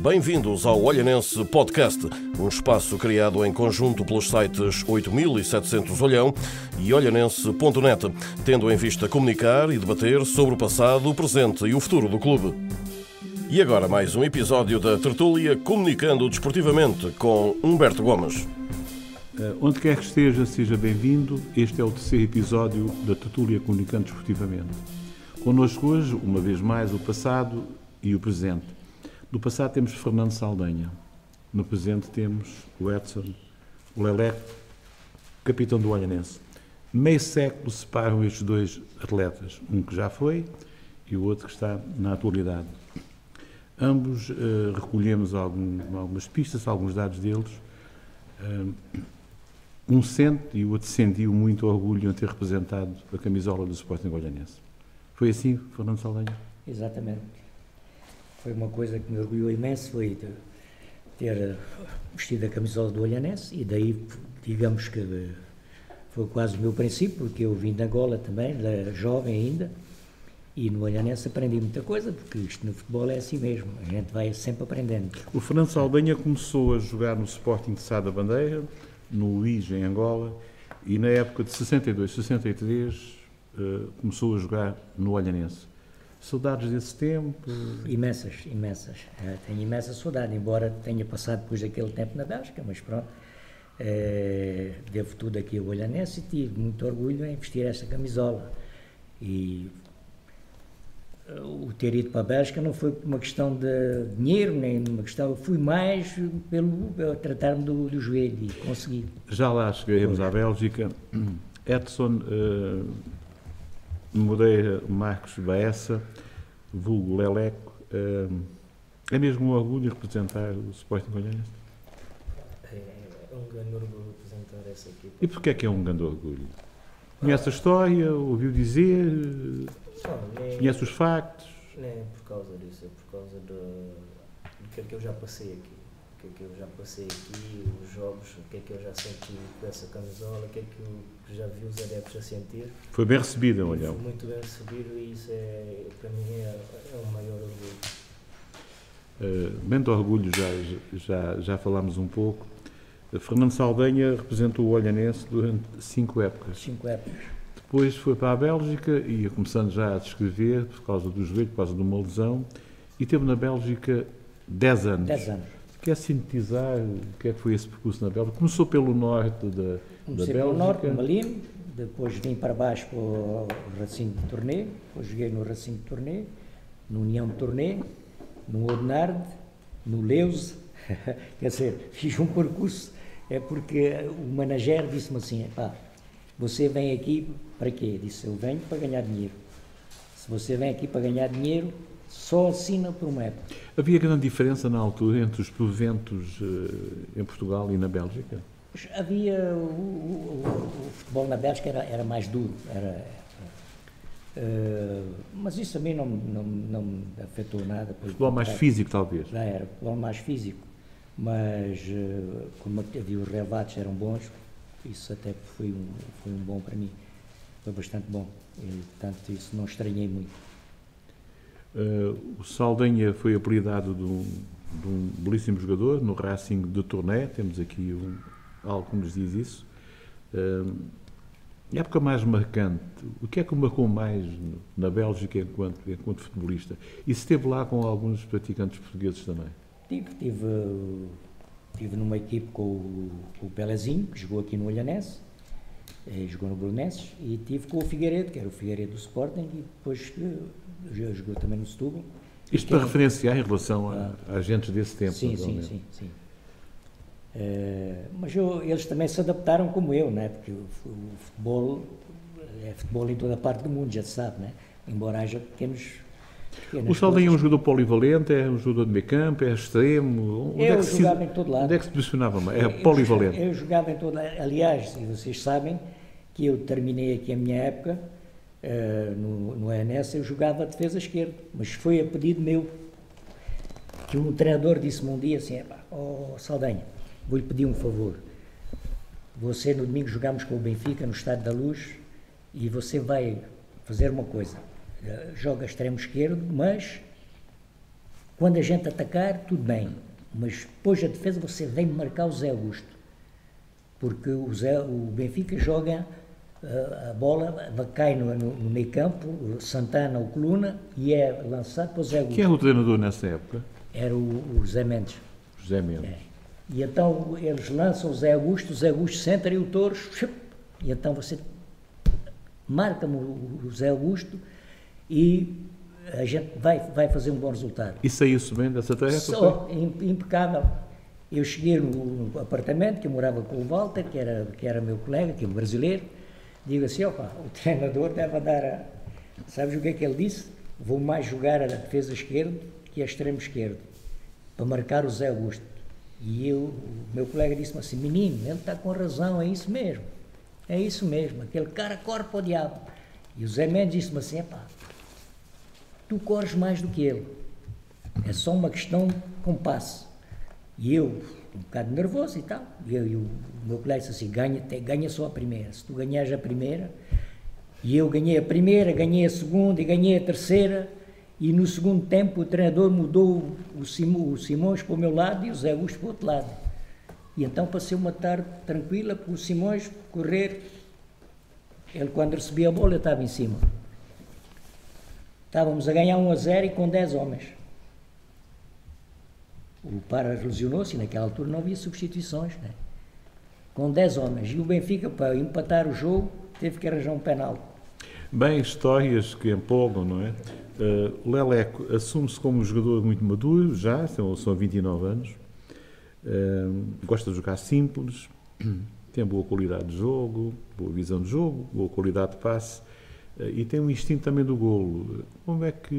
Bem-vindos ao Olhanense Podcast, um espaço criado em conjunto pelos sites 8700 Olhão e olhanense.net, tendo em vista comunicar e debater sobre o passado, o presente e o futuro do clube. E agora mais um episódio da Tertúlia Comunicando Desportivamente com Humberto Gomes. Uh, onde quer que esteja, seja bem-vindo. Este é o terceiro episódio da Tertúlia Comunicando Desportivamente. Connosco hoje, uma vez mais, o passado e o presente. No passado temos Fernando Saldanha. No presente temos o Edson, o Lelé, capitão do Olhanense. Meio século separam estes dois atletas, um que já foi e o outro que está na atualidade. Ambos uh, recolhemos algum, algumas pistas, alguns dados deles. Uh, um sente e o outro sentiu muito orgulho em ter representado a camisola do Sporting Olhanense. Foi assim, Fernando Saldanha? Exatamente foi uma coisa que me orgulhou imenso, foi de ter eh, vestido a camisola do Olhanense e daí, digamos que eh, foi quase o meu princípio, porque eu vim da Angola também, jovem ainda, e no Olhanense aprendi muita coisa, porque isto no futebol é assim mesmo, a gente vai sempre aprendendo. O Fernando Saldanha começou a jogar no Sporting de Sá da Bandeira, no Luís, em Angola, e na época de 62, 63, uh, começou a jogar no Olhanense. Saudades desse tempo? Imensas, imensas. Uh, tenho imensa saudade, embora tenha passado depois daquele tempo na Bélgica, mas pronto. Uh, devo tudo aqui ao Olhanense e tive muito orgulho em vestir esta camisola. E o ter ido para a Bélgica não foi por uma questão de dinheiro, nem uma questão. Fui mais pelo, pelo tratar-me do, do joelho e consegui. Já lá chegaremos à Bélgica. Edson Moreira Marcos Baessa, vulgo Leleco, é mesmo um orgulho representar o Sporting Olhanense? É, é um grande orgulho representar essa equipa. E porquê é que é um grande orgulho? Conhece a história, ouviu dizer, Não, nem, conhece os factos? Nem é por causa disso, é por causa do, do que é que eu já passei aqui o que é que eu já passei aqui, os jogos, o que é que eu já senti com essa camisola, o que é que eu já vi os adeptos a sentir. Foi bem recebida, olhão. Foi muito bem recebido e isso é, para mim é, é o maior orgulho. Uh, bem de orgulho, já, já, já falámos um pouco. Uh, Fernando Saldanha representou o Olhanense durante cinco épocas. Cinco épocas. Depois foi para a Bélgica e começando já a descrever, por causa do joelho, por causa de uma lesão, e teve na Bélgica 10 anos. 10 anos. Quer sintetizar o que é que foi esse percurso na Bélgica? Começou pelo norte da, Comecei da Bélgica? pelo norte, Malino, depois vim para baixo para o Racing de Tornê, depois joguei no Racing de Tornê, no União de Tornê, no Odenarde, no Leuze, quer dizer, fiz um percurso, é porque o manager disse-me assim, pá, você vem aqui para quê? Disse, eu venho para ganhar dinheiro. Se você vem aqui para ganhar dinheiro, só assina por uma época. Havia grande diferença na altura entre os proventos uh, em Portugal e na Bélgica? Havia. O, o, o, futebol na Bélgica era, era mais duro. Era, uh, mas isso a mim não, não, não me afetou nada. Futebol mais físico, talvez? Já era, futebol mais físico. Mas, uh, como havia os revates eram bons, isso até foi um, foi um bom para mim. Foi bastante bom. E, portanto, isso não estranhei muito. Uh, o Saldanha foi apelidado de um, de um, belíssimo jogador no Racing de Tourné, temos aqui um, algo que nos diz isso. Uh, época mais marcante, o que é que o marcou mais na Bélgica enquanto, enquanto futebolista? E se esteve lá com alguns praticantes portugueses também? Tive, tive, tive numa equipe com o, com o Pelezinho, que jogou aqui no Olhanense, jogou no Brunenses, e tive com o Figueiredo, que era o Figueiredo do Sporting, e depois já jogou também no Setúbal. Isto para referenciar em relação a, a agentes desse tempo, Sim, sim, sim, sim. Uh, mas eu, eles também se adaptaram como eu, né? porque o, o, futebol é futebol em toda a parte do mundo, já se sabe, né? embora haja pequenos. O Saldanha é um jogador polivalente, é um jogador de meio campo, é extremo. Onde eu é que jogava se, em todo lado. Onde é que se posicionava? É eu, polivalente. Eu, eu jogava em todo lado. Aliás, vocês sabem que eu terminei aqui a minha época Uh, no, no ENS eu jogava defesa esquerda, mas foi a pedido meu. Que um treinador disse-me um dia assim: oh, Saldanha, vou-lhe pedir um favor. Você no domingo jogámos com o Benfica no Estádio da Luz e você vai fazer uma coisa, eh, joga extremo esquerdo, mas quando a gente atacar, tudo bem, mas depois da defesa você vem marcar o Zé Augusto, porque o, Zé, o Benfica joga a bola cai no, no, meio campo, Santana, o Coluna, e é lançado para o Zé Augusto. Quem era o treinador nessa época? Era o, o Zé Mendes. José Mendes. É. E então eles lançam o Zé Augusto, o Zé Augusto senta e o Torres, e então você marca-me o Zé Augusto e a gente vai, vai fazer um bom resultado. E saiu-se bem dessa tarefa? Só, impecável. Eu cheguei no, no, apartamento, que eu morava com o Walter, que era, que era meu colega, que é um brasileiro, digo assim, opa, o treinador deve dar a... Sabes o que é que ele disse? Vou mais jogar a defesa esquerda que a extremo esquerdo, para marcar o Zé Augusto. E eu, o meu colega disse-me assim, menino, ele está com razão, é isso mesmo. É isso mesmo, aquele cara corre para o diabo. E o Zé Mendes disse-me assim, epá, tu corres mais do que ele. É só uma questão de compasso. E eu, um bocado nervoso e tal. E, eu, e o meu colega disse assim: ganha, ganha só a primeira. Se tu ganhares a primeira, e eu ganhei a primeira, ganhei a segunda e ganhei a terceira. E no segundo tempo o treinador mudou o, Simão, o Simões para o meu lado e o Zé Augusto para o outro lado. E então passei uma tarde tranquila, com o Simões correr. Ele, quando recebia a bola, estava em cima. Estávamos a ganhar 1 a 0 e com 10 homens. O Para lesionou-se naquela altura não havia substituições, né? com 10 homens. E o Benfica, para empatar o jogo, teve que arranjar um penal. Bem, histórias que empolgam, não é? Uh, Leleco assume-se como um jogador muito maduro, já, são, são 29 anos. Uh, gosta de jogar simples, tem boa qualidade de jogo, boa visão de jogo, boa qualidade de passe e tem um instinto também do golo. Como é que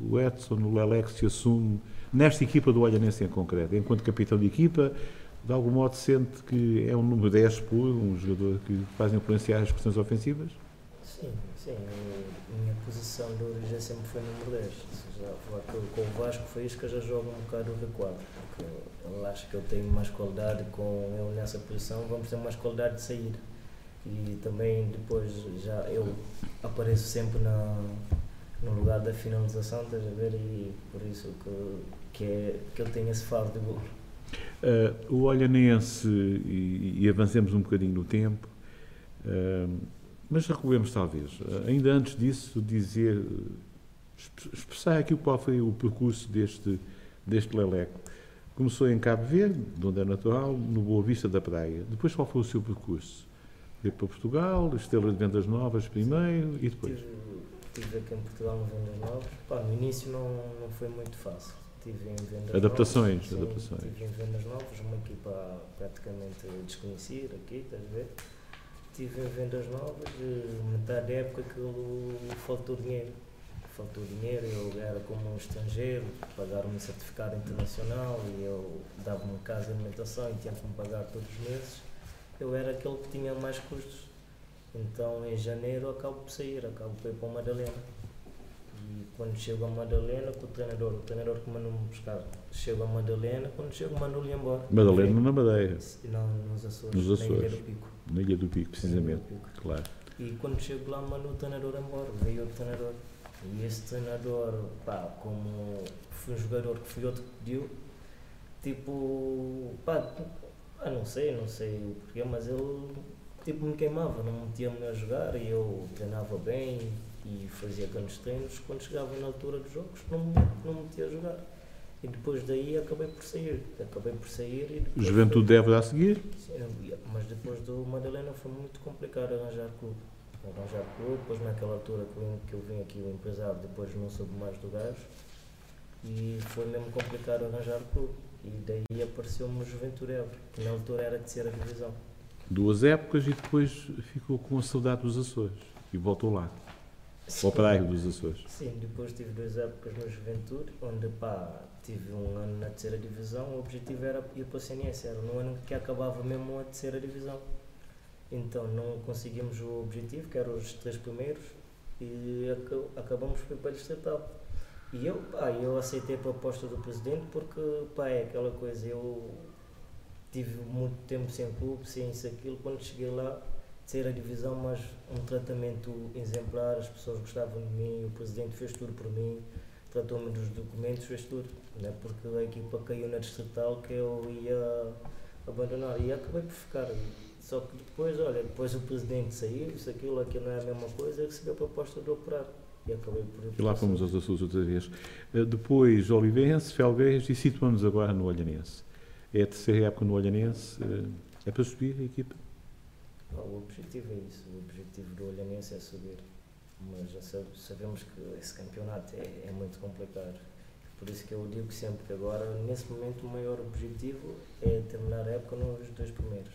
o Edson, o Leleco, se assume nesta equipa do Olhanense em concreto, enquanto capitão de equipa, de algum modo sente que é um número 10 puro, um jogador que faz influenciar as questões ofensivas? Sim, sim. A minha posição de origem sempre foi número 10. Seja, com o Vasco foi isso que eu já jogo um bocado recuado. Porque ele acha que eu tenho mais qualidade com ele nessa posição, vamos ter mais qualidade de sair. E também depois já eu apareço sempre na, no lugar da finalização, estás a ver? E por isso que, que, é, que eu tenho esse faro de gol. Uh, o Olhanense, e, e, avancemos um bocadinho no tempo, uh, mas recuemos talvez, ainda antes disso, dizer, expressar aqui qual foi o percurso deste, deste Leleco. Começou em Cabo Verde, de onde é natural, no Boa Vista da Praia. Depois qual foi o seu percurso? Veio para Portugal, Estrela de Vendas Novas primeiro e depois? estive aqui em Portugal no Vendas Novas. Pá, no início não, não foi muito fácil. Estive em Vendas adaptações, Novas. Sim, adaptações. Estive em Vendas Novas, uma equipa praticamente desconhecida aqui, estás a ver? Estive em Vendas Novas, metade da época que faltou dinheiro. Faltou dinheiro, eu era como um estrangeiro, pagaram-me um certificado internacional e eu dava-me casa de alimentação e tinha que me pagar todos os meses. Eu era aquele que tinha mais custos então em janeiro acabo por sair, acabo por ir para o Madalena. E quando chego a Madalena, com o treinador, o treinador que mandou-me buscar, chego a Madalena, quando chego mando-lhe embora. Madalena na Madeira? Não, nos Açores, nos Açores. na Ilha do Pico. Na Ilha do Pico, precisamente, Pico. claro. E quando chego lá, mando o treinador embora, veio outro treinador. E esse treinador, pá, como foi um jogador que foi outro que pediu, tipo, pá, ah, não sei, não sei o porquê, mas ele tipo, me queimava, não metia-me a jogar e eu treinava bem e fazia grandes treinos. Quando chegava na altura dos jogos, não me, não me metia a jogar. E depois daí acabei por sair. Acabei por sair e Juventude deve a seguir? Sim, mas depois do Madalena foi muito complicado arranjar clube. Arranjar clube, depois naquela altura que eu, que eu vim aqui o empresário, depois não soube mais do gajo. E foi mesmo complicado arranjar clube. E daí apareceu-me o Juventude Évora, que na altura era de terceira divisão duas épocas e depois ficou com a saudade dos Açores e voltou lá. Sim. Ao praia dos Açores. Sim, depois tive duas épocas no Juventude, onde pá, tive um ano na terceira divisão, o objetivo era ir para a CNS, era no ano que acabava mesmo a terceira divisão. Então não conseguimos o objetivo, que eram os três primeiros, e acabamos por ir para a distrital. E eu, pá, eu aceitei a proposta do presidente porque, pá, é aquela coisa, eu tive muito tempo sem clube, sem isso, aquilo. Quando cheguei lá, terceira divisão, mas um tratamento exemplar, as pessoas gostavam de mim, o presidente fez tudo por mim, tratou-me dos documentos, fez tudo, né? porque a equipa caiu na distrital que eu ia abandonar e acabei por ficar. Só que depois, olha, depois o presidente saiu, isso, aquilo, aquilo não é a mesma coisa, eu recebi a proposta de operar. E acabei por. E lá fomos aos Açores outra vez. Eh, depois Olivense, Felgueiras e situamos agora no Olhanense. É a terceira época no Olhanense. Eh, é para subir a equipa? O objetivo é isso. O objetivo do Olhanense é subir. Mas já sabemos que esse campeonato é, é muito complicado. Por isso que eu digo sempre que agora, nesse momento, o maior objetivo é terminar a época nos dois primeiros.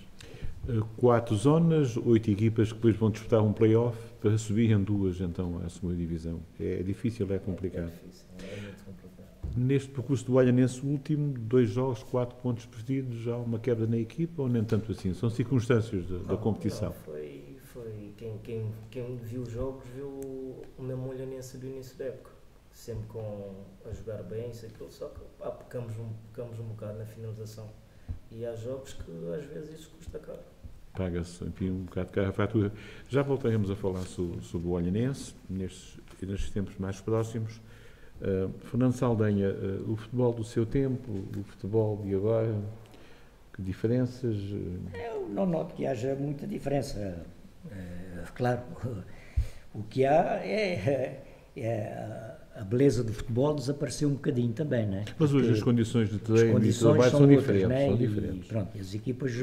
Eh, quatro zonas, oito equipas que depois vão disputar um play-off para subir em duas, então, à segunda divisão. É difícil, é complicado. É, difícil, é muito complicado. Neste percurso do Olhanense último, dois jogos, quatro pontos perdidos, já uma quebra na equipa ou nem tanto assim? São circunstâncias da, da competição. Não, foi, foi quem, quem, quem viu os jogos viu o mesmo Olhanense do início da época sempre com a jogar bem, isso aquilo, só que pá, pecamos, um, pecamos um bocado na finalização. E há jogos que às vezes isso custa caro. Paga-se, enfim, um bocado de cara a fatura. Já voltaremos a falar sobre, sobre o Olhanense, nestes, nestes tempos mais próximos. Uh, Fernando Saldanha, uh, o futebol do seu tempo, o futebol de agora, que diferenças? Eu não noto que haja muita diferença. É, claro, o que há é, é a beleza do futebol desapareceu um bocadinho também, não é? Mas hoje as condições de treino e trabalho são, diferentes, né? são diferentes. E, pronto, as equipas...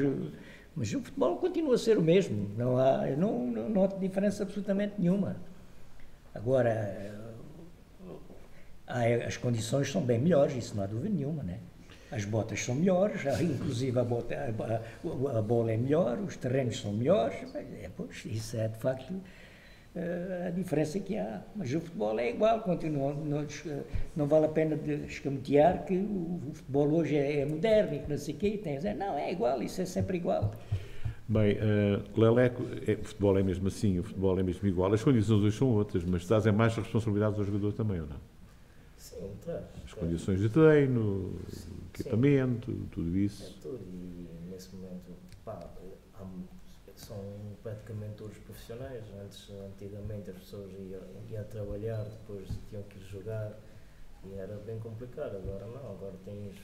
Mas o futebol continua a ser o mesmo, não há, não, não noto diferença absolutamente nenhuma. Agora, as condições são bem melhores, isso não há dúvida nenhuma, né? As botas são melhores, inclusive a, bota, a, a, bola é melhor, os terrenos são melhores, é, pois, isso é de facto a diferença que há. Mas o futebol é igual, continua, não, não vale a pena de escamotear que o, o futebol hoje é, é, moderno e que não sei o quê, tem dizer, não, é igual, isso é sempre igual. Bem, uh, Leleco, é, o futebol é mesmo assim, o futebol é mesmo igual, as condições hoje são outras, mas trazem mais responsabilidades ao jogador também, ou não? Sim, traz. As condições de treino, Sim. equipamento, tudo isso. É tudo, e nesse momento, pá, são praticamente todos profissionais. Antes, antigamente, as pessoas iam, iam trabalhar, depois tinham que ir jogar e era bem complicado. Agora não, agora tens,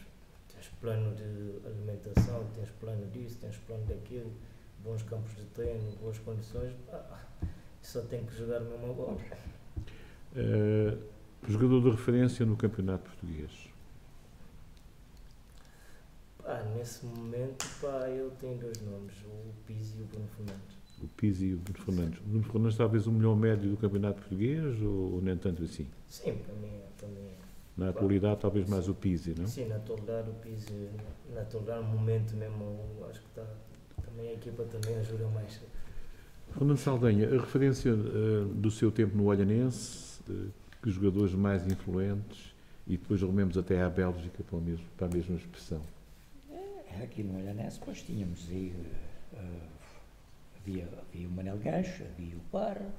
tens plano de alimentação, tens plano disso, tens plano daquilo, bons campos de treino, boas condições. Ah, só tem que jogar mesmo bola. Uh, jogador de referência no Campeonato Português. Ah, nesse momento, pá, eu tenho dois nomes, o Pizzi e o Bruno Fernandes. O Pizzi e o Bruno Fernandes. O Bruno Fernandes talvez o melhor médio do campeonato português ou, ou nem tanto assim? Sim, para mim, para mim Na atualidade, talvez mais o Pizzi, não? Sim, na atualidade, o Pizzi, na atualidade, no momento mesmo, acho que está, também a equipa também ajuda mais. Fernando Saldanha, a referência uh, do seu tempo no Olhanense, uh, que jogadores mais influentes, e depois rememos até à Bélgica para, mesmo, para a mesma expressão aqui no Olhanense, depois tínhamos aí, uh, havia, havia o Manel Gancho, havia o Par, uh,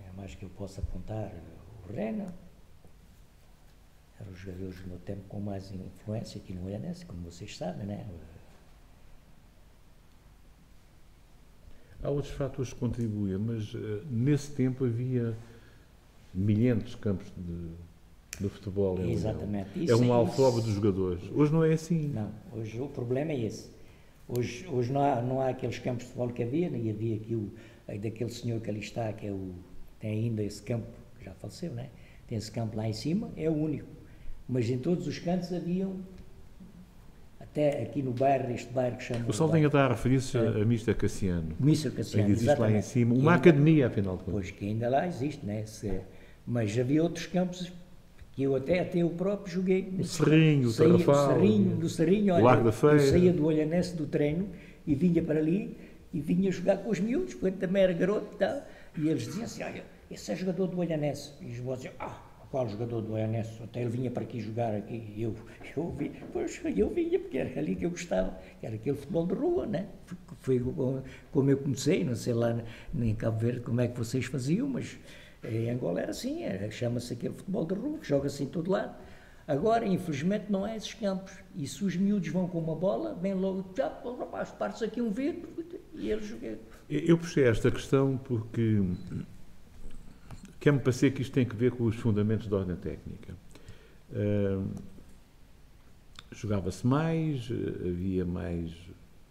é mais que eu posso apontar, o Rena, eram os jogadores do meu tempo com mais influência aqui no Olhanense, como vocês sabem, né? Há outros fatores que contribuem, mas uh, nesse tempo havia milhentos campos de do futebol. É Exatamente. É, um alfobe dos jogadores. Hoje não é assim. Não, hoje o problema é esse. Hoje, hoje não, há, não há aqueles campos de futebol que havia, nem havia aqui o, daquele senhor que ali está, que é o, tem ainda esse campo, já faleceu, né? tem esse campo lá em cima, é o único. Mas em todos os cantos haviam, até aqui no bairro, este bairro que chama. O Saldanha está a referir-se é. a Mista Cassiano. Mista Cassiano. existe exatamente. lá em cima uma ainda, academia, afinal de contas. Pois que ainda lá existe, né? Se, mas havia outros campos eu até, até eu próprio joguei. O Serrinho, o Tarrafal. Serrinho, do Serrinho, olha, Largo da Feira. eu saía do Olhanense do treino e vinha para ali e vinha jogar com os miúdos, porque também era garoto e tal, e eles diziam assim, olha, esse é jogador do Olhanense. E os vozes diziam, ah, qual jogador do Olhanense? Até ele vinha para aqui jogar aqui, e eu, eu, vi, pois, eu vinha, porque era ali que eu gostava, era aquele futebol de rua, né? Foi como eu comecei, não sei lá em Cabo Verde como é que vocês faziam, mas em Angola era assim, chama-se aquele futebol de rua, joga-se em todo lado. Agora, infelizmente, não há esses campos. E se os miúdos vão com uma bola, vem logo, já, rapaz, parte aqui um vidro e eles jogam. Eu puxei esta questão porque quer-me parecer que isto tem que ver com os fundamentos da ordem técnica. Uh, Jogava-se mais, havia mais,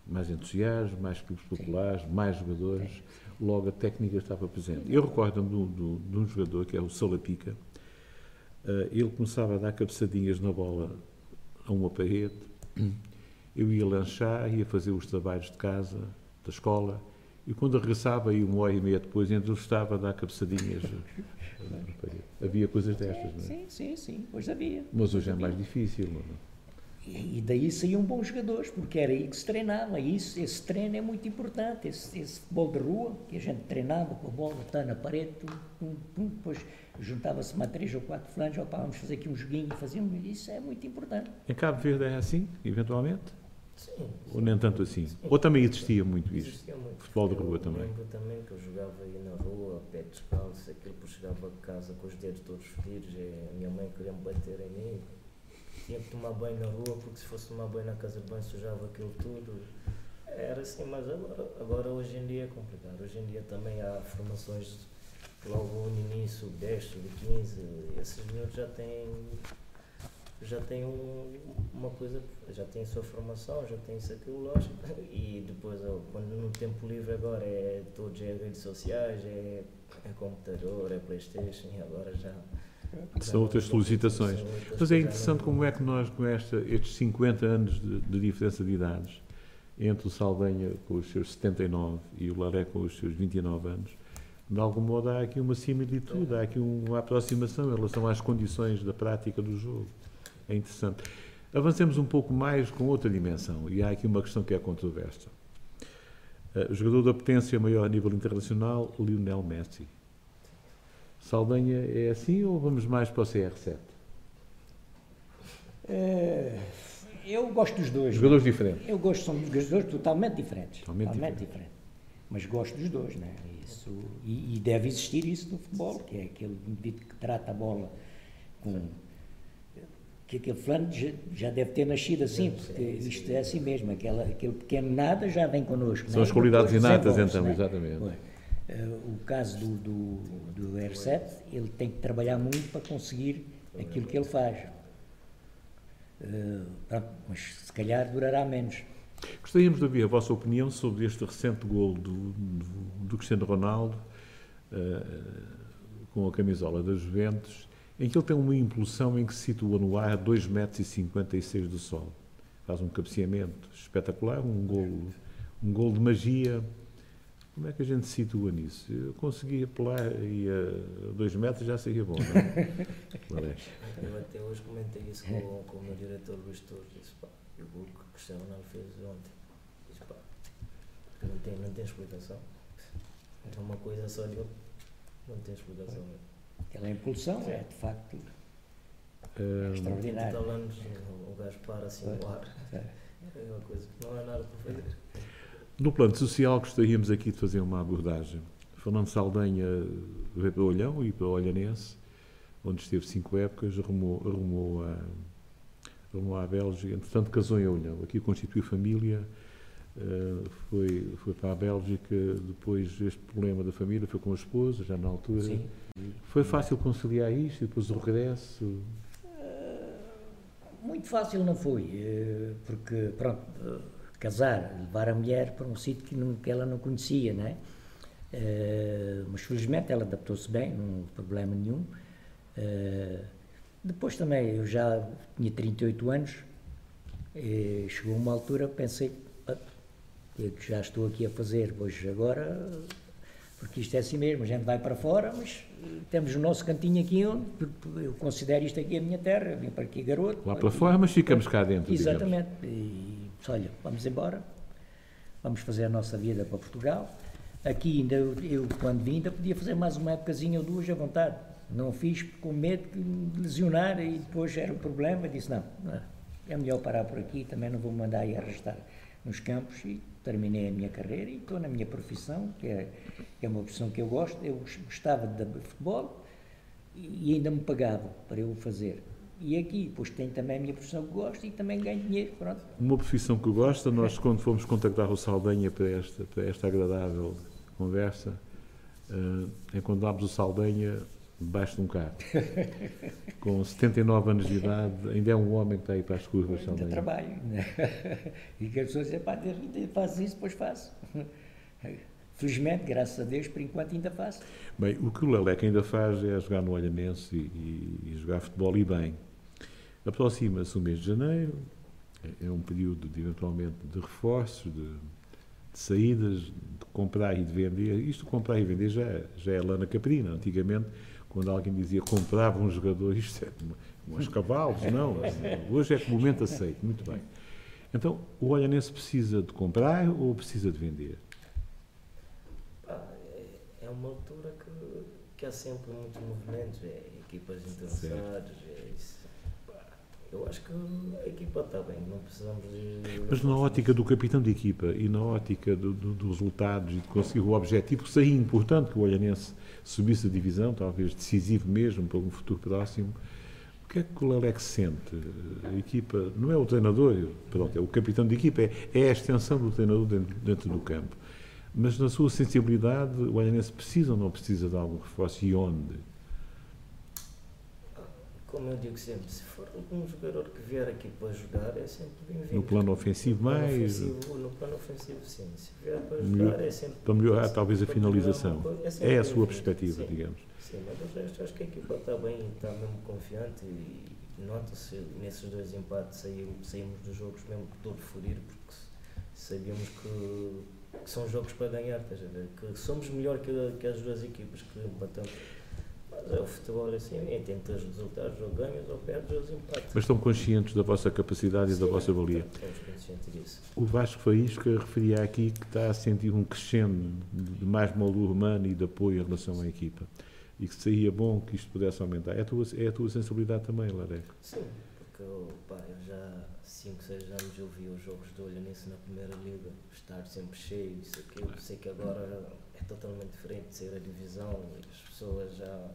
mais entusiasmo, mais clubes populares, mais jogadores, Sim. Logo a técnica estava presente. Eu recordo-me de, de, um jogador que é o Salapica, uh, ele começava a dar cabeçadinhas na bola a uma parede, eu ia lanchar, ia fazer os trabalhos de casa, da escola, e quando regressava, aí uma hora e meia depois, ainda estava a dar cabeçadinhas. havia coisas destas, não é? Sim, sim, sim, hoje havia. Mas hoje é mais difícil, não é? E, daí saíam bons jogadores, porque era aí que se treinava. E isso, esse treino é muito importante. Esse, esse futebol de rua, que a gente treinava com a bola, está na parede, pum, pum, depois juntava-se mais três ou quatro flancos, opa, vamos fazer aqui um joguinho, fazíamos. Isso é muito importante. Em Cabo Verde é assim, eventualmente? Sim. Ou nem tanto assim? Sim. Ou também existia muito isso? Existia muito. Futebol de rua também? Eu lembro também que eu jogava aí na rua, a pé descalço, aquilo que eu chegava a casa com os dedos todos fedidos, a minha mãe queria me bater em mim tinha que tomar banho na rua, porque se fosse tomar banho na casa de banho sujava aquilo tudo. Era assim, mas agora, agora hoje em dia é complicado. Hoje em dia também há formações logo no início, 10, sub 15, esses miúdos já têm já têm um, uma coisa, já têm a sua formação, já têm isso aquilo, lógico, e depois quando no tempo livre agora é todos é redes sociais, é, é computador, é Playstation e agora já são outras solicitações. Mas é interessante como é que nós, com esta, estes 50 anos de, de diferença de idades, entre o Saldanha com os seus 79 e o Laré com os seus 29 anos, de algum modo há aqui uma similitude, há aqui uma aproximação em relação às condições da prática do jogo. É interessante. Avancemos um pouco mais com outra dimensão, e há aqui uma questão que é controversa. Uh, o jogador da potência maior a nível internacional, Lionel Messi. Saldanha é assim ou vamos mais para o CR7? É, eu gosto dos dois. Jogadores diferentes? Eu gosto, são jogadores totalmente diferentes. Totalmente, totalmente diferente. diferente. Mas gosto dos dois, né? Isso, e, e, deve existir isso no futebol, que é aquele indivíduo que trata a bola com. que aquele fulano já, já deve ter nascido assim, porque isto é assim mesmo, aquela, aquele pequeno nada já vem connosco. São né? as qualidades inatas, então, né? exatamente. Uh, o caso do, do, do R7, ele tem que trabalhar muito para conseguir aquilo que ele faz. Pronto, mas se calhar durará menos. Gostaríamos de ouvir a vossa opinião sobre este recente gol do, do, Cristiano Ronaldo uh, com a camisola das Juventus, em que ele tem uma impulsão em que se situa no ar a 2,56 m do sol. Faz um cabeceamento espetacular, um gol, um de magia como é que a gente se situa nisso? Eu consegui apelar e a dois metros já seria bom, não é? Eu até hoje comentei isso com, com o meu diretor Luís Torres. Disse, pá, o gol que o Cristiano Ronaldo fez ontem. Disse, pá, não tem, não tem explicação. É uma coisa só de. Não tem explicação. Aquela impulsão é, de facto, um, extraordinária. anos o gajo para assim no ar. É uma coisa que não há nada para fazer. No plano social, gostaríamos aqui de fazer uma abordagem. Fernando Saldanha veio para o Olhão e para o Olhanense, onde esteve cinco épocas, arrumou, arrumou, a, arrumou a Bélgica, entretanto casou em Olhão. Aqui constituiu família, uh, foi, foi para a Bélgica, depois este problema da família, foi com a esposa, já na altura. Sim. Foi fácil conciliar isto e depois o regresso? Uh, muito fácil não foi, eh, porque, pronto casar, levar a mulher para um sítio que, não, que ela não conhecia, né? Uh, mas felizmente ela adaptou-se bem, não houve problema nenhum. Uh, depois também, eu já tinha 38 anos, e chegou uma altura, pensei, que já estou aqui a fazer, hoje agora, porque isto é assim mesmo, a gente vai para fora, mas temos o nosso cantinho aqui onde eu considero isto aqui a minha terra, vim para aqui garoto. Lá para fora, mas ficamos cá dentro. Exatamente. E, disse, olha, vamos embora, vamos fazer a nossa vida para Portugal. Aqui ainda, eu, eu quando vim, ainda podia fazer mais uma épocazinha ou duas à vontade. Não fiz com medo de lesionar e depois era o problema. Disse, não, não, é melhor parar por aqui, também não vou mandar ir arrastar nos campos e terminei a minha carreira e estou na minha profissão, que é, que é uma profissão que eu gosto. Eu gostava de futebol e ainda me pagavam para eu fazer. E aqui, pois tenho também a minha profissão que gosto e também ganho dinheiro, pronto. Uma profissão que gosta, nós quando fomos contactar o Saldanha para esta, para esta agradável conversa, uh, encontramos o Saldanha debaixo de um carro. Com 79 anos de idade, ainda é um homem que está aí para as curvas, Saldanha. Ainda trabalho. Né? E que as pessoas dizem, pá, faz isso, depois faço. Felizmente, graças a Deus, por enquanto ainda faço. Bem, o que o Leleque ainda faz é jogar no Olhanense e, e, e jogar futebol e bem. Aproxima-se o mês de janeiro, é, é um período de, eventualmente de reforços, de, de, saídas, de comprar e de vender. Isto comprar e vender já, já é lana caprina. Antigamente, quando alguém dizia comprava um jogador, isto é uns cavalos, não. Hoje é comumente aceito, muito bem. Então, o Olhanense precisa de comprar ou precisa de vender? é uma altura que, que há sempre muitos movimentos, é equipas interessadas, é isso. Eu acho que a equipa está bem, não precisamos de. Mas na ótica do capitão de equipa e na ótica do, do, dos resultados e de conseguir o objetivo, seria importante que o Olhanense subisse a divisão, talvez decisivo mesmo para um futuro próximo, o que é que o Lelex sente? A equipa não é o treinador, pronto, é o capitão de equipa, é, é a extensão do treinador dentro, dentro do campo. Mas na sua sensibilidade, o Olhanense precisa ou não precisa de algum reforço e onde? Como eu digo sempre, se for um jogador que vier aqui para jogar, é sempre bem-vindo. No plano ofensivo no plano mais? Ofensivo, no plano ofensivo, sim. Se vier para melhor, jogar, é sempre... Para melhorar, talvez, a finalização. É, é, a sua perspectiva, sim, digamos. Sim, mas o resto, acho que a equipa está bem, está mesmo confiante e nota-se nesses dois empates saímos, saímos dos jogos mesmo todo furir, porque sabíamos que que são jogos para ganhar, estás a ver? Que somos melhor que, que as duas equipas que empatamos. É o futebol é assim, é tentas resultados, ou ganhas ou perdes, ou empates. Mas estão conscientes da vossa capacidade Sim, e da vossa valia? Estamos conscientes disso. O Vasco Faísca referia aqui que está a sentir um crescendo de mais moldura humana e de apoio em relação à equipa. E que seria bom que isto pudesse aumentar. É a tua, é a tua sensibilidade também, Lareco? Sim, porque eu, pá, eu já 5, 6 anos eu vi os jogos do Olhanense na Primeira Liga, estar sempre cheio, isso aquilo. Sei que agora é totalmente diferente de ser a divisão, as pessoas já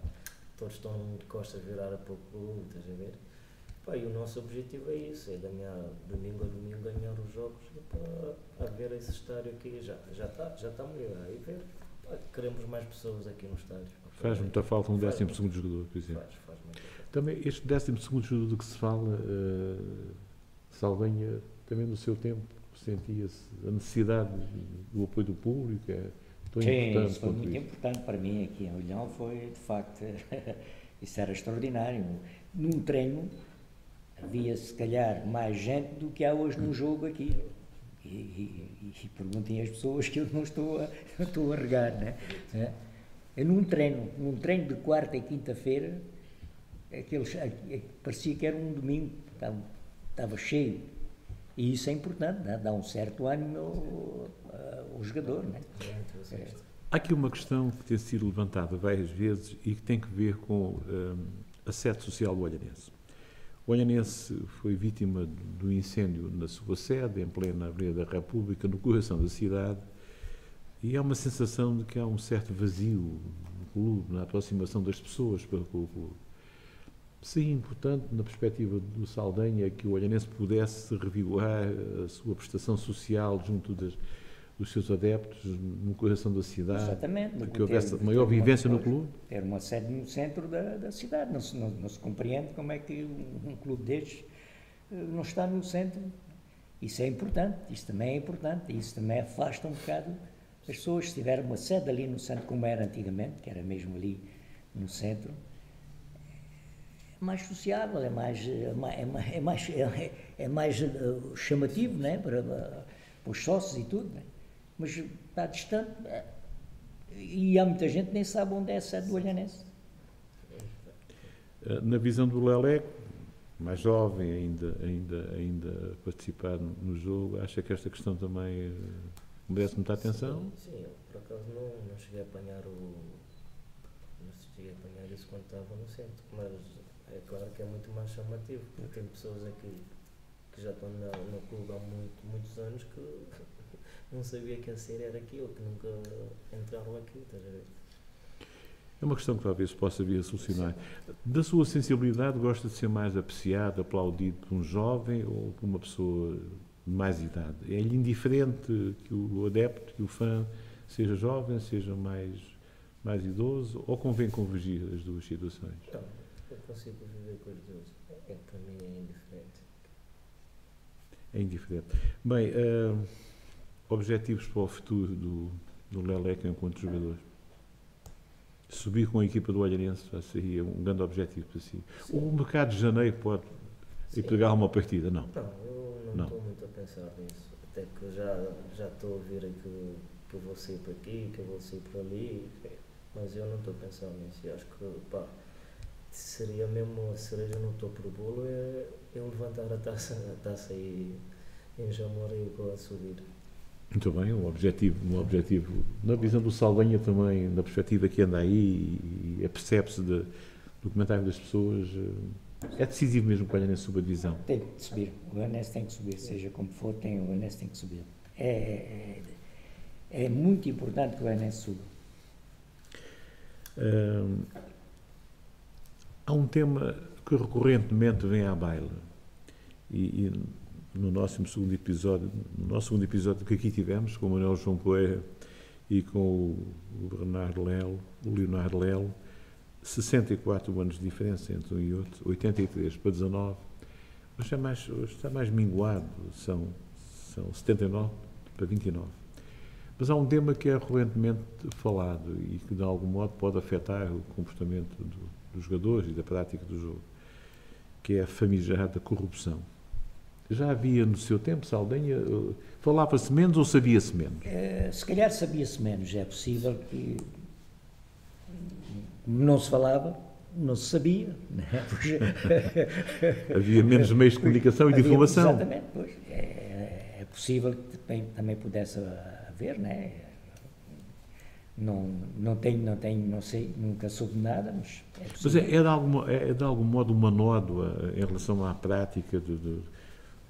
todos estão de costas virar a pouco o estás a ver? Pá, e o nosso objetivo é isso, é ganhar domingo a domingo ganhar os jogos para haver esse estádio aqui. Já está já tá, já tá melhor aí ver. Pá, queremos mais pessoas aqui no estádio. Faz muita falta um décimo segundo jogador, por exemplo. Faz, faz muita falta. Também este décimo segundo jogador do que se fala. Uh, Saldanha, também no seu tempo, sentia-se a necessidade do apoio do público, é tão Sim, importante. Isso foi muito isso. importante para mim aqui em Olhão, foi de facto, isso era extraordinário. Num treino havia se calhar mais gente do que há hoje num jogo aqui. E, e, e perguntem às pessoas que eu não estou a, estou a regar, né? É, num treino, num treino de quarta e quinta-feira, aqueles, parecia que era um domingo, estava estava cheio. E isso é importante, né? dá um certo ânimo ao, ao jogador. Né? É. Há aqui uma questão que tem sido levantada várias vezes e que tem que ver com um, a sede social do Olhanense. O Olhanense foi vítima do incêndio na sua sede, em plena Avenida da República, no coração da cidade, e há uma sensação de que há um certo vazio no clube, na aproximação das pessoas para o clube. Seria importante, na perspectiva do Saldanha, que o Olhanense pudesse revigorar a sua prestação social junto das, dos seus adeptos no coração da cidade. Exatamente. Que houvesse ter, maior ter vivência uma, no clube. Ter uma sede no centro da, da cidade. Não se, não, não se, compreende como é que um, um, clube destes eh, não está no centro. Isso é importante, isso também é importante, isso também afasta um bocado as pessoas. Se tiver uma sede ali no centro, como era antigamente, que era mesmo ali no centro, mais sociável, é mais, é mais, é mais, é, é mais uh, chamativo né? para, para os sócios e tudo, né? mas está distante. Uh, e há muita gente que nem sabe onde é a sede do Olhanense. Na visão do Leleco, mais jovem ainda, ainda, ainda participar no jogo, acha que esta questão também merece muita atenção? Sim, sim, eu por acaso não, não cheguei a apanhar o. Não cheguei a apanhar isso quando estava no centro, mas é claro que é muito mais chamativo, porque tem pessoas aqui que já estão no, no clube há muito, muitos anos que não sabia que a série era aquilo, que nunca entraram aqui, estás a ver? É uma questão que talvez possa vir a solucionar. Da sua sensibilidade, gosta de ser mais apreciado, aplaudido por um jovem ou por uma pessoa de mais idade? É-lhe indiferente que o adepto, que o fã, seja jovem, seja mais, mais idoso, ou convém convergir as duas situações? Não, consigo viver com as duas. É, para mim é indiferente. É indiferente. Bem, uh, objetivos para o futuro do, do Leleca enquanto jogador? Subir com a equipa do Olharense seria um grande objetivo para si. Sim. O mercado de janeiro pode Sim. pegar uma partida, não? Não, eu não, estou muito a pensar nisso. Até que já, já estou a ouvir que, que eu vou sair por aqui, que eu vou sair por ali, mas eu não estou a pensar nisso. Eu acho que pá, seria mesmo a cereja no topo do bolo é eu levantar a taça, a taça e em Jamor e a subir. Muito bem, um objetivo, um objetivo na visão do Saldanha também, na perspectiva que anda aí e percebe-se do comentário das pessoas, eh, é decisivo mesmo que o Olhanense suba a divisão. Tem que subir, o Olhanense tem que subir, seja como for, tem, o Olhanense tem que subir. É, é, é muito importante que o Olhanense suba. Hum, há um tema que recorrentemente vem à baila e, e no nosso segundo episódio, no nosso segundo episódio que aqui tivemos, com o Manuel João Poeira e com o, Bernardo Lelo, o Leonardo Lelo, 64 anos de diferença entre um e outro, 83 para 19, mas está mais, está mais minguado, são, são 79 para 29. Mas há um tema que é recorrentemente falado e que, de algum modo, pode afetar o comportamento do, dos jogadores e da prática do jogo, que é a famigerada corrupção. Já havia no seu tempo, Saldanha, eh, falava-se menos ou sabia-se menos? É, se calhar sabia-se menos, é possível que não se falava, não se sabia. Né? havia menos meios de comunicação e de informação. Exatamente, pois. É, é possível que também, também pudesse haver, né? Não, não tenho, não tenho, não sei, nunca soube nada, mas é Mas é, é, de algum, é, de algum modo uma nódoa em relação à prática de, de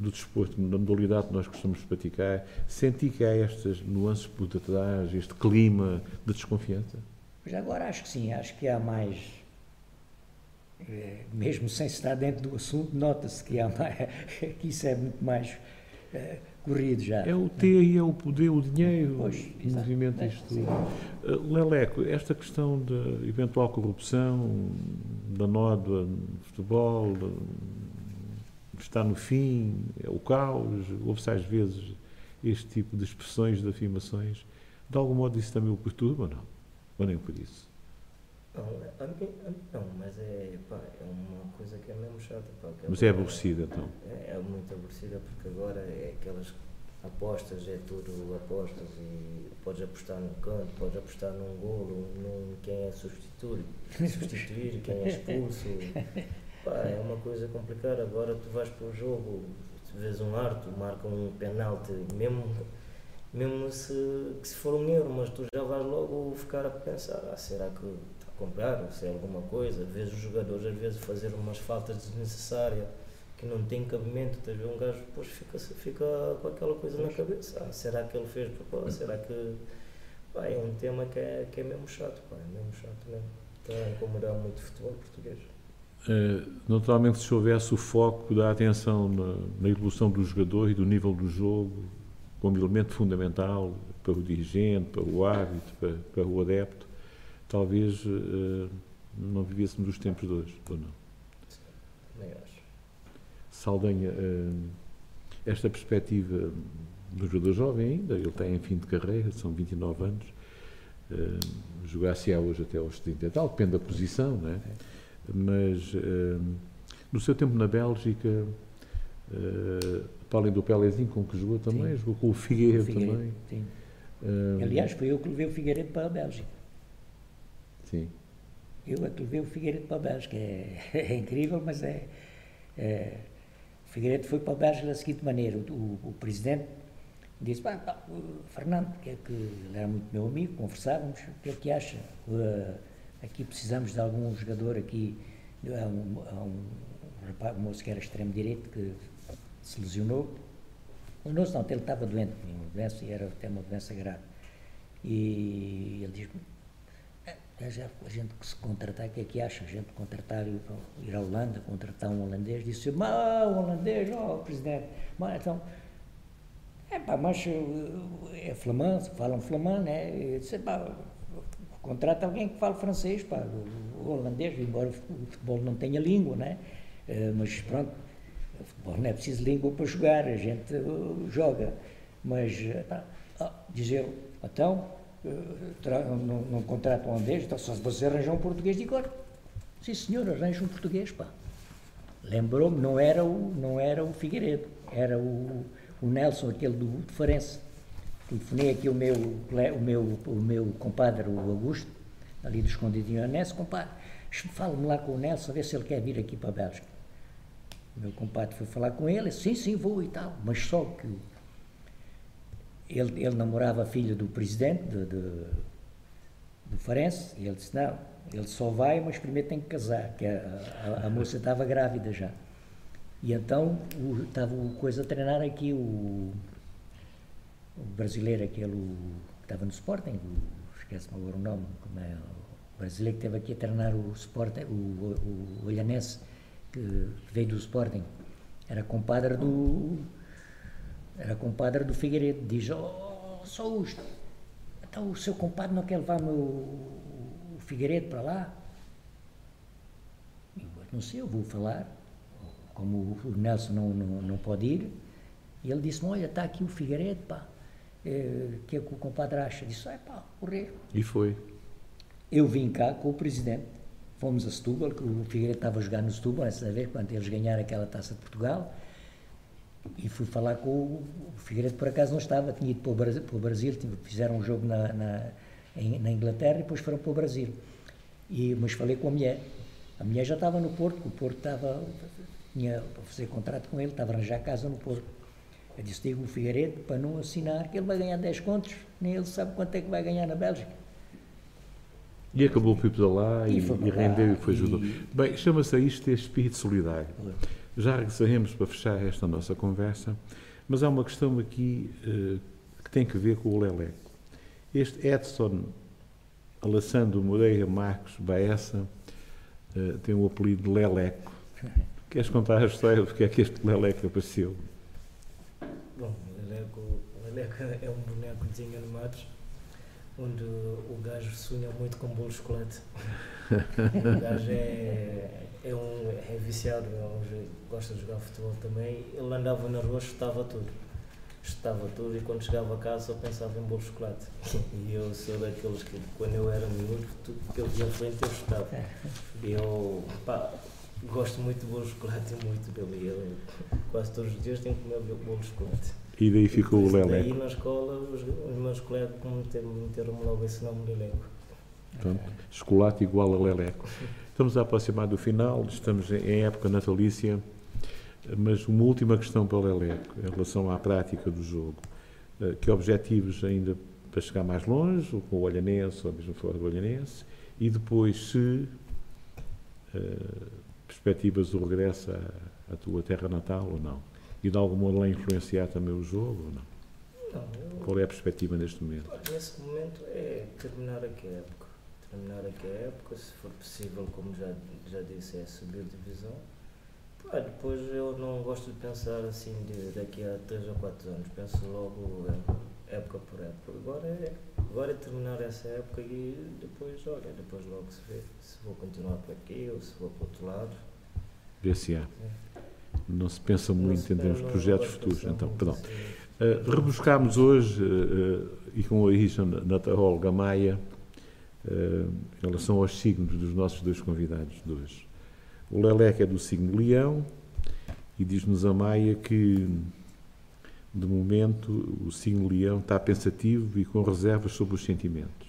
do desporto, da modalidade que nós costumamos praticar, senti que há estas nuances por detrás, este clima de desconfiança? Pois agora acho que sim, acho que há mais, é, mesmo sem estar dentro do assunto, nota-se que há mais, que isso é muito mais é, corrido já. É o ter e é o poder, o dinheiro, pois, o movimento isto tudo. Uh, Leleco, esta questão da eventual corrupção, da nódoa no futebol, está no fim, é o caos, ouve-se às vezes este tipo de expressões, de afirmações. De algum modo isso também o perturba ou não? Ou nem por isso? Não, não mas é, pá, é uma coisa que é mesmo chata. Pá, mas é aborrecida então? É, é, muito aborrecida porque agora é aquelas apostas, é tudo apostas e podes apostar num canto, podes apostar num golo, num quem é substituir, substituir quem é expulso. Pá, é uma coisa complicada. Agora tu vais para o jogo, tu vês um arte, marca um penalti, mesmo, mesmo se, que se for um erro, mas tu já vais logo ficar a pensar, ah, será que a comprar, se é alguma coisa. Vês os jogadores às vezes fazer umas faltas desnecessárias que não tem cabimento, estás a ver um gajo depois fica, fica com aquela coisa na cabeça. Ah, será que ele fez propósito? Será que. Pá, é um tema que é, que é mesmo chato, pá, é mesmo chato mesmo. Está a incomodar muito o futebol português. Eh, naturalmente, se houvesse o foco da atenção na, na, evolução do jogador e do nível do jogo, como elemento fundamental para o dirigente, para o árbitro, para, para o adepto, talvez uh, não vivêssemos os tempos de hoje, ou não? Nem acho. Saldanha, uh, esta perspectiva do jogador jovem ainda, ele tem em fim de carreira, são 29 anos, uh, jogar-se-á hoje até aos 30 e tal, depende da posição, não é? mas no seu tempo na Bélgica, para além do Pelezinho com que jogou também, sim. jogou com o Figueiredo, Figueiredo também. Sim. Aliás, foi eu que levei o Figueiredo para a Bélgica. Sim. Eu é que levei o Figueiredo para a Bélgica. É, é incrível, mas é, é, O Figueiredo foi para a Bélgica da seguinte maneira: o, o, o presidente disse, Fernando, que é que ele era muito meu amigo, conversávamos, o que é que acha? Uh, aqui precisamos de algum jogador aqui, há um, há um, rapaz, um moço que era extremo-direito que se lesionou, o nosso não, ele estava doente, uma doença, e era até uma doença grave. E ele É já a gente que se contratar, o que é que acha? A gente contratar, ir, à Holanda, contratar um holandês, disse, mas o holandês, ó, oh, presidente, mas então, é pá, mas eh, é flamand, falam flamand, né? Disse, pá, contrata alguém que fale francês, pá, o holandês, embora o futebol não tenha língua, né? Eh, mas pronto, o futebol não é preciso língua para jogar, a gente eh, joga, mas, pá, diz eu, então, não, não contrata holandês, então só se você arranjar um português de cor. Sim senhor, arranja um português, pá. Lembrou-me, não era o, não era o Figueiredo, era o, o Nelson, aquele do, do Farense. Telefonei aqui o meu, o meu, o meu compadre, o Augusto, ali do Escondidinho Nelson, compadre, fala-me lá com o Nelson, ver se ele quer vir aqui para a Bélgica. O meu compadre foi falar com ele, sim, sim, vou e tal, mas só que ele, ele namorava a filha do presidente de, de, do Farense, e ele disse, não, ele só vai, mas primeiro tem que casar, que a, a, a moça estava grávida já. E então estava o coisa a treinar aqui, o, o brasileiro, aquele que estava no Sporting, esquece-me agora o nome, como é, o brasileiro que esteve aqui a treinar o Sporting, o, o, o Olhanense, que veio do Sporting, era compadre do era compadre do Figueiredo, diz, oh, só então o seu compadre não quer levar -me o, Figueiredo para lá? Eu, não sei, eu vou falar, como o Nelson não, não, não pode ir, e ele disse olha, está aqui o Figueiredo, pá, é, que é que o compadre acha? Disse, é pá, correr. E foi. Eu vim cá com o presidente, fomos a Setúbal, que o Figueiredo estava a jogar no Setúbal, essa vez, quando eles ganharam aquela taça de Portugal, e fui falar com o, o Figueiredo, por acaso não estava, tinha ido para o Brasil, para o Brasil fizeram um jogo na, na, em, na Inglaterra e depois foram para o Brasil. E, mas falei com a mulher. A mulher já estava no Porto, o Porto estava, tinha para fazer contrato com ele, estava a arranjar casa no Porto. Eu disse, digo o Figueiredo para não assinar que ele vai ganhar 10 contos, nem ele sabe quanto é que vai ganhar na Bélgica. E acabou ir para lá e, e, e rendeu e foi ajudou. Bem, chama-se a isto espírito solidário. Já regressaremos para fechar esta nossa conversa, mas há uma questão aqui uh, que tem que ver com o Leleco. Este Edson Alessandro Moreira Marcos Baessa uh, tem o apelido de Leleco. Queres contar a história porque é que este Leleco apareceu? Bom, o Leleco, o Leleco é um boneco de desenho animados onde o gajo sonha muito com bolo de chocolate. o gajo é, é, um, é viciado, é um, gosta de jogar futebol também. Ele andava na rua, chutava tudo. Chutava tudo e quando chegava a casa só pensava em bolo de chocolate. E eu sou daqueles que, quando eu era miúdo, tudo que eu via frente eu chutava. E eu, pá, gosto muito de bolo de chocolate e muito dele. Eu, quase todos os dias tenho que comer bolo de chocolate. E daí ficou o Leleco. Daí na escola os, os meus colegas meteram-me logo esse nome Leleco. Pronto, chocolate igual a Leleco. Estamos a aproximar do final, estamos em época natalícia, mas uma última questão para o Leleco, em relação à prática do jogo. Eh, que objetivos ainda para chegar mais longe, com o Olhanense ou mesmo fora do Olhanense, e depois se uh, perspectivas o regresso à, à tua terra natal ou não? e de algum modo lá influenciar também o jogo ou não? Não. Eu, Qual é a perspectiva neste momento? Nesse momento é terminar aqui a época. Terminar aqui a época, se for possível, como já, já disse, é subir divisão. Pá, depois eu não gosto de pensar assim de, daqui a 3 ou 4 anos. Penso logo é, época por época. Agora é, agora é terminar essa época e depois, olha, depois logo se vê se vou continuar por aqui ou se vou para outro lado. Vê-se há. É não se pensa muito em termos de projetos futuros. Então, perdão. Uh, rebuscámos hoje, uh, e com origem na Tarol Gamaia, uh, em relação aos signos dos nossos dois convidados de hoje. O Leleque é do signo Leão e diz-nos a Maia que, de momento, o signo Leão está pensativo e com reservas sobre os sentimentos.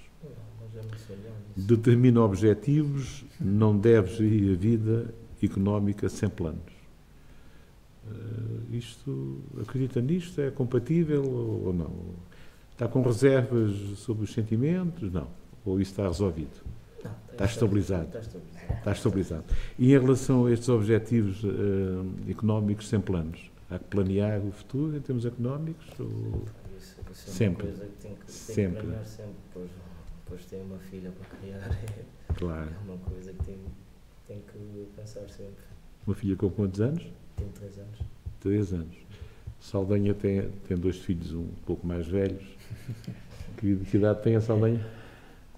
Determina objetivos, não deve gerir a vida económica sem planos. Uh, isto, acredita nisto? É compatível ou não? Está com reservas sobre os sentimentos? Não. Ou isso está resolvido? Não, está, estabilizado. está, estabilizado. Está estabilizado. E em relação a estes objetivos uh, económicos sem planos? Há que planear o futuro em termos económicos? Ou... Isso, isso é sempre. Uma coisa que tem que, tem sempre. Que planear sempre. Pois, depois tem uma filha para criar, é, Claro. é uma coisa que tem, tem que pensar sempre. Uma filha com quantos anos? Tem três anos. Três anos. Saldanha tem, tem dois filhos um pouco mais velhos. Que, que idade tem a Saldanha?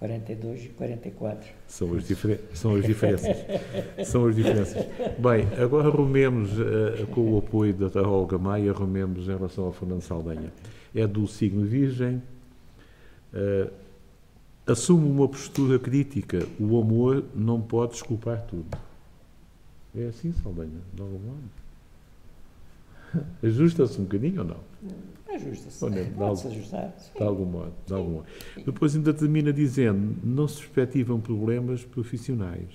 42 e 44. São as, diferen são as diferenças. São as diferenças. Bem, agora rumemos, uh, com o apoio da Dra. Olga Maia, rumemos em relação ao Fernando Saldanha. É do signo Virgem, uh, assume uma postura crítica. O amor não pode desculpar tudo. É assim, Saldanha? De algum modo? Ajusta-se um bocadinho ou não? Ajusta-se. Ou não? Pode-se ajustar. De algum modo, de algum modo. Depois ainda termina dizendo, não se perspectivam problemas profissionais,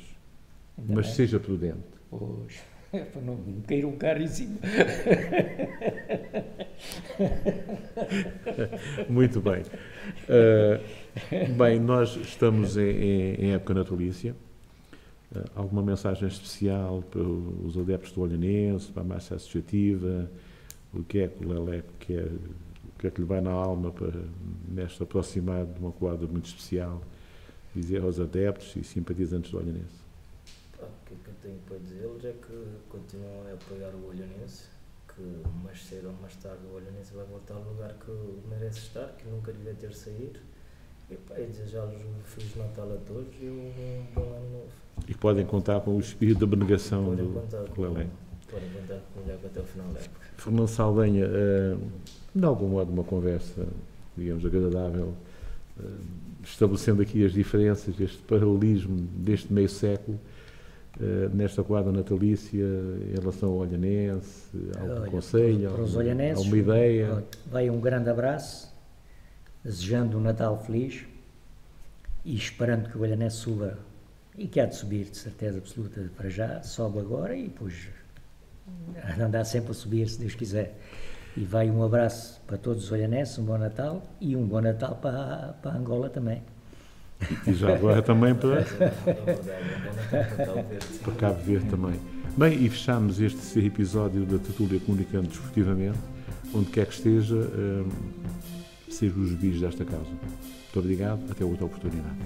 Ainda mas bem. seja prudente. Pois, para não cair um carro em cima. Muito bem. Uh, bem, nós estamos em, em- em época natalícia. Uh, alguma mensagem especial para os adeptos do Olhanense, para a massa associativa? O que é que o Leleco quer, o que é que lhe vai na alma para, nesta aproximar de uma quadra muito especial, dizer aos adeptos e simpatizantes do Olhanense? O que, é que eu tenho para dizer-lhes é que continuam a apoiar o Olhanense, que mais cedo ou mais tarde o Olhanense vai voltar ao lugar que merece estar, que nunca devia ter saído. E, e desejar-lhes um Feliz Natal a todos e um bom ano novo. E podem contar com o espírito de abnegação Podem do contar podem contar com o Leleco até o final da época. Fernando Saldanha, eh, de algum modo, uma conversa, digamos, agradável, eh, estabelecendo aqui as diferenças, este paralelismo deste meio século, eh, nesta quadra natalícia, em relação ao Olhanense, ao Olha, Conselho, para a uma ideia. vai um grande abraço, desejando um Natal feliz e esperando que o Olhanense suba e que há de subir, de certeza absoluta, para já, sobe agora e depois há de andar sempre a subir, se Deus quiser. E vai um abraço para todos os olhanenses, um bom Natal e um bom Natal para, para Angola também. E já agora também para, verdade, bom Natal, Natal Verde. para Cabo Verde também. Bem, e fechamos este episódio da Tertúlia Comunicando Desportivamente, onde quer que esteja, eh, seja os bis desta causa. Muito obrigado, até outra oportunidade.